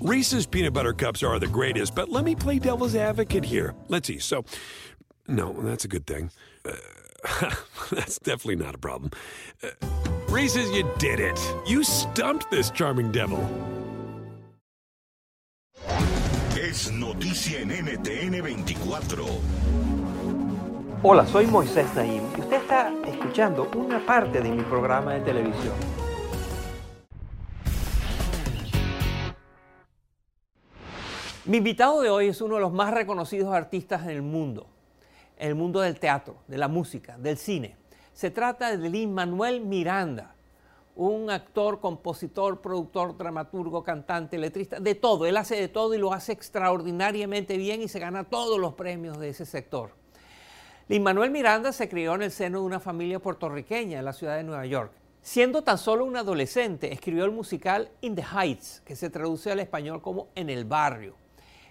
Reese's peanut butter cups are the greatest, but let me play devil's advocate here. Let's see. So, no, that's a good thing. Uh, that's definitely not a problem. Uh, Reese's, you did it. You stumped this charming devil. Es noticia en NTN 24. Hola, soy Moisés Naim y usted está escuchando una parte de mi programa de televisión. Mi invitado de hoy es uno de los más reconocidos artistas en el mundo, en el mundo del teatro, de la música, del cine. Se trata de Lin Manuel Miranda, un actor, compositor, productor, dramaturgo, cantante, letrista, de todo. Él hace de todo y lo hace extraordinariamente bien y se gana todos los premios de ese sector. Lin Manuel Miranda se crió en el seno de una familia puertorriqueña en la ciudad de Nueva York. Siendo tan solo un adolescente, escribió el musical In the Heights, que se traduce al español como En el barrio.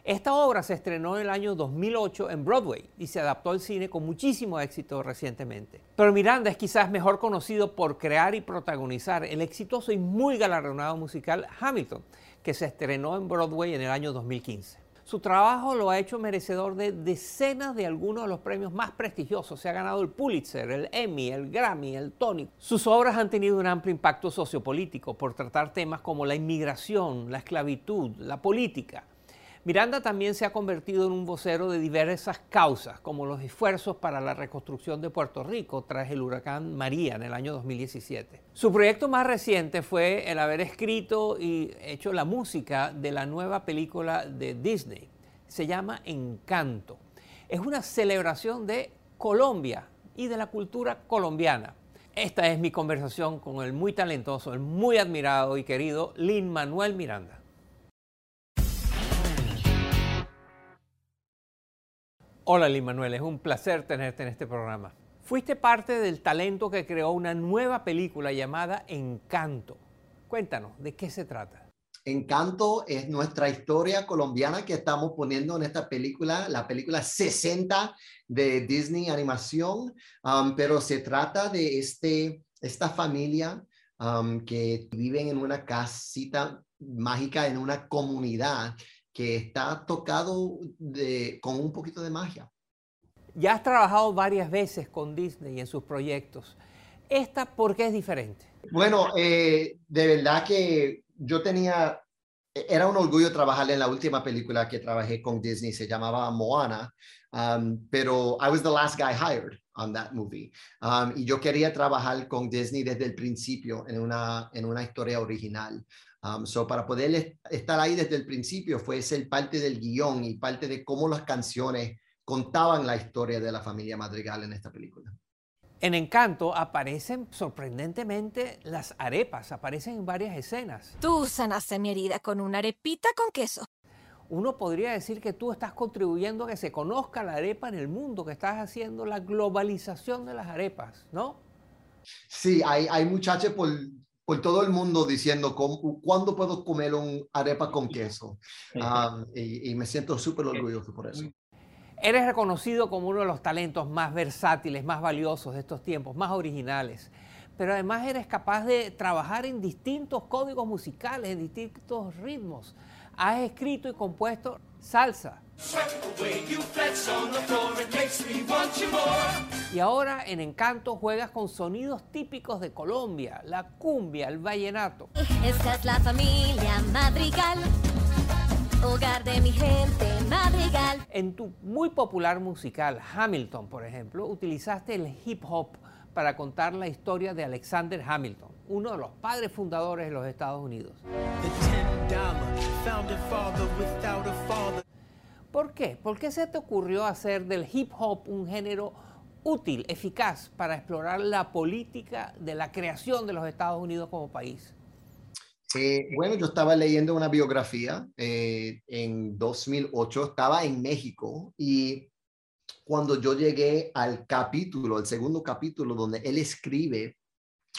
Esta obra se estrenó en el año 2008 en Broadway y se adaptó al cine con muchísimo éxito recientemente. Pero Miranda es quizás mejor conocido por crear y protagonizar el exitoso y muy galardonado musical Hamilton, que se estrenó en Broadway en el año 2015. Su trabajo lo ha hecho merecedor de decenas de algunos de los premios más prestigiosos. Se ha ganado el Pulitzer, el Emmy, el Grammy, el Tony. Sus obras han tenido un amplio impacto sociopolítico por tratar temas como la inmigración, la esclavitud, la política. Miranda también se ha convertido en un vocero de diversas causas, como los esfuerzos para la reconstrucción de Puerto Rico tras el huracán María en el año 2017. Su proyecto más reciente fue el haber escrito y hecho la música de la nueva película de Disney. Se llama Encanto. Es una celebración de Colombia y de la cultura colombiana. Esta es mi conversación con el muy talentoso, el muy admirado y querido Lin Manuel Miranda. Hola, Manuel, es un placer tenerte en este programa. Fuiste parte del talento que creó una nueva película llamada Encanto. Cuéntanos, ¿de qué se trata? Encanto es nuestra historia colombiana que estamos poniendo en esta película, la película 60 de Disney Animación, um, pero se trata de este, esta familia um, que viven en una casita mágica, en una comunidad que está tocado de, con un poquito de magia. Ya has trabajado varias veces con Disney en sus proyectos. ¿Esta por qué es diferente? Bueno, eh, de verdad que yo tenía, era un orgullo trabajar en la última película que trabajé con Disney, se llamaba Moana, um, pero I was the last guy hired on that movie. Um, y yo quería trabajar con Disney desde el principio en una, en una historia original. Um, so para poder estar ahí desde el principio fue ser parte del guion y parte de cómo las canciones contaban la historia de la familia Madrigal en esta película. En Encanto aparecen sorprendentemente las arepas, aparecen en varias escenas. Tú sanaste mi herida con una arepita con queso. Uno podría decir que tú estás contribuyendo a que se conozca la arepa en el mundo, que estás haciendo la globalización de las arepas, ¿no? Sí, hay, hay muchachos por por todo el mundo diciendo cuándo puedo comer un arepa con queso. Um, y, y, me siento súper orgulloso por eso. Eres reconocido como uno de los talentos más versátiles, más valiosos de estos tiempos, más originales. Pero además eres capaz de trabajar en distintos códigos musicales, en distintos ritmos. Has escrito y compuesto salsa, y ahora en Encanto juegas con sonidos típicos de Colombia, la cumbia, el vallenato. Esta es la familia Madrigal, hogar de mi gente Madrigal. En tu muy popular musical Hamilton, por ejemplo, utilizaste el hip hop para contar la historia de Alexander Hamilton, uno de los padres fundadores de los Estados Unidos. ¿Por qué? ¿Por qué se te ocurrió hacer del hip hop un género útil, eficaz para explorar la política de la creación de los Estados Unidos como país? Eh, bueno, yo estaba leyendo una biografía eh, en 2008, estaba en México y cuando yo llegué al capítulo, el segundo capítulo, donde él escribe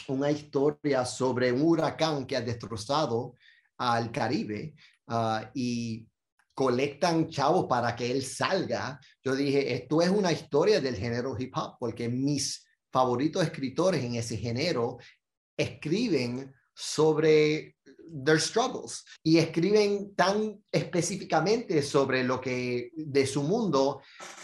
una historia sobre un huracán que ha destrozado al Caribe uh, y colectan chavos para que él salga. Yo dije, esto es una historia del género hip hop, porque mis favoritos escritores en ese género escriben sobre their struggles y escriben tan específicamente sobre lo que de su mundo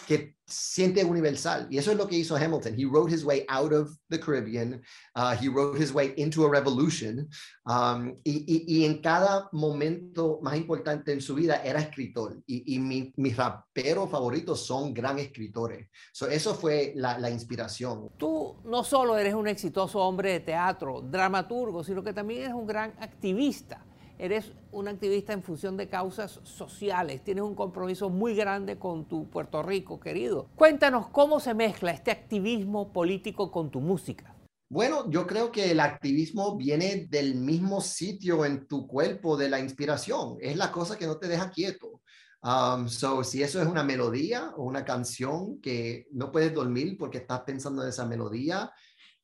que siente universal. Y eso es lo que hizo Hamilton. He wrote his way out of the Caribbean. Uh, he wrote his way into a revolution. Um, y, y, y, en cada momento más importante en su vida era escritor. Y, y mi, mis raperos favoritos son gran escritores. So, eso fue la, la inspiración. Tú no solo eres un exitoso hombre de teatro, dramaturgo, sino que también eres un gran activista eres un activista en función de causas sociales, tienes un compromiso muy grande con tu Puerto Rico, querido. Cuéntanos cómo se mezcla este activismo político con tu música. Bueno, yo creo que el activismo viene del mismo sitio en tu cuerpo de la inspiración. Es la cosa que no te deja quieto. Um, so, si eso es una melodía o una canción que no puedes dormir porque estás pensando en esa melodía,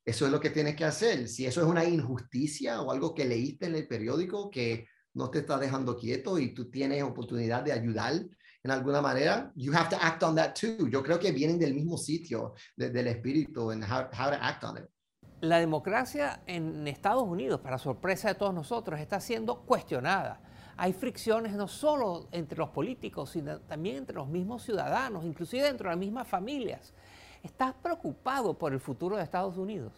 eso es lo que tienes que hacer. Si eso es una injusticia o algo que leíste en el periódico que no te está dejando quieto y tú tienes oportunidad de ayudar en alguna manera, you have to act on that too. Yo creo que vienen del mismo sitio del espíritu en how to act on it. La democracia en Estados Unidos, para sorpresa de todos nosotros, está siendo cuestionada. Hay fricciones no solo entre los políticos, sino también entre los mismos ciudadanos, inclusive dentro de las mismas familias. ¿Estás preocupado por el futuro de Estados Unidos?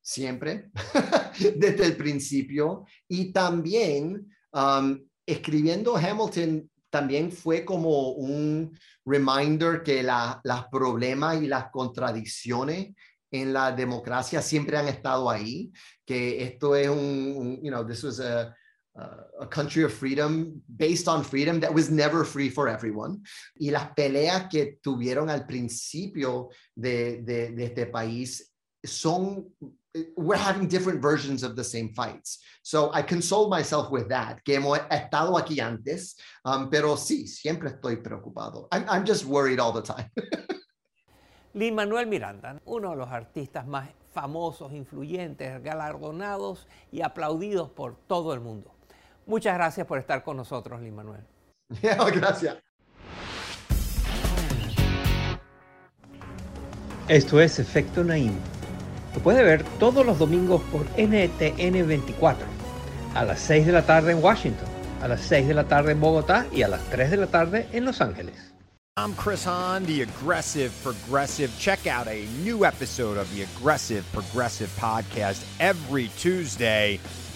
Siempre, desde el principio. Y también um, escribiendo Hamilton también fue como un reminder que los problemas y las contradicciones en la democracia siempre han estado ahí, que esto es un, un you know, this was a, uh, a country of freedom based on freedom that was never free for everyone. Y las peleas que tuvieron al principio de, de, de este país son we're having different versions of the same fights. So I console myself with that, que hemos estado aquí antes, um, pero sí, siempre estoy preocupado. I'm, I'm just worried all the time. Lin Manuel Miranda, uno de los artistas más famosos, influyentes, galardonados y aplaudidos por todo el mundo. Muchas gracias por estar con nosotros, Lin Manuel. gracias. Esto es Efecto Naim. Lo puede ver todos los domingos por NTN 24, a las 6 de la tarde en Washington, a las 6 de la tarde en Bogotá y a las 3 de la tarde en Los Ángeles. I'm Chris Hahn, the Aggressive Progressive. Check out a new episode of the Aggressive Progressive podcast every Tuesday.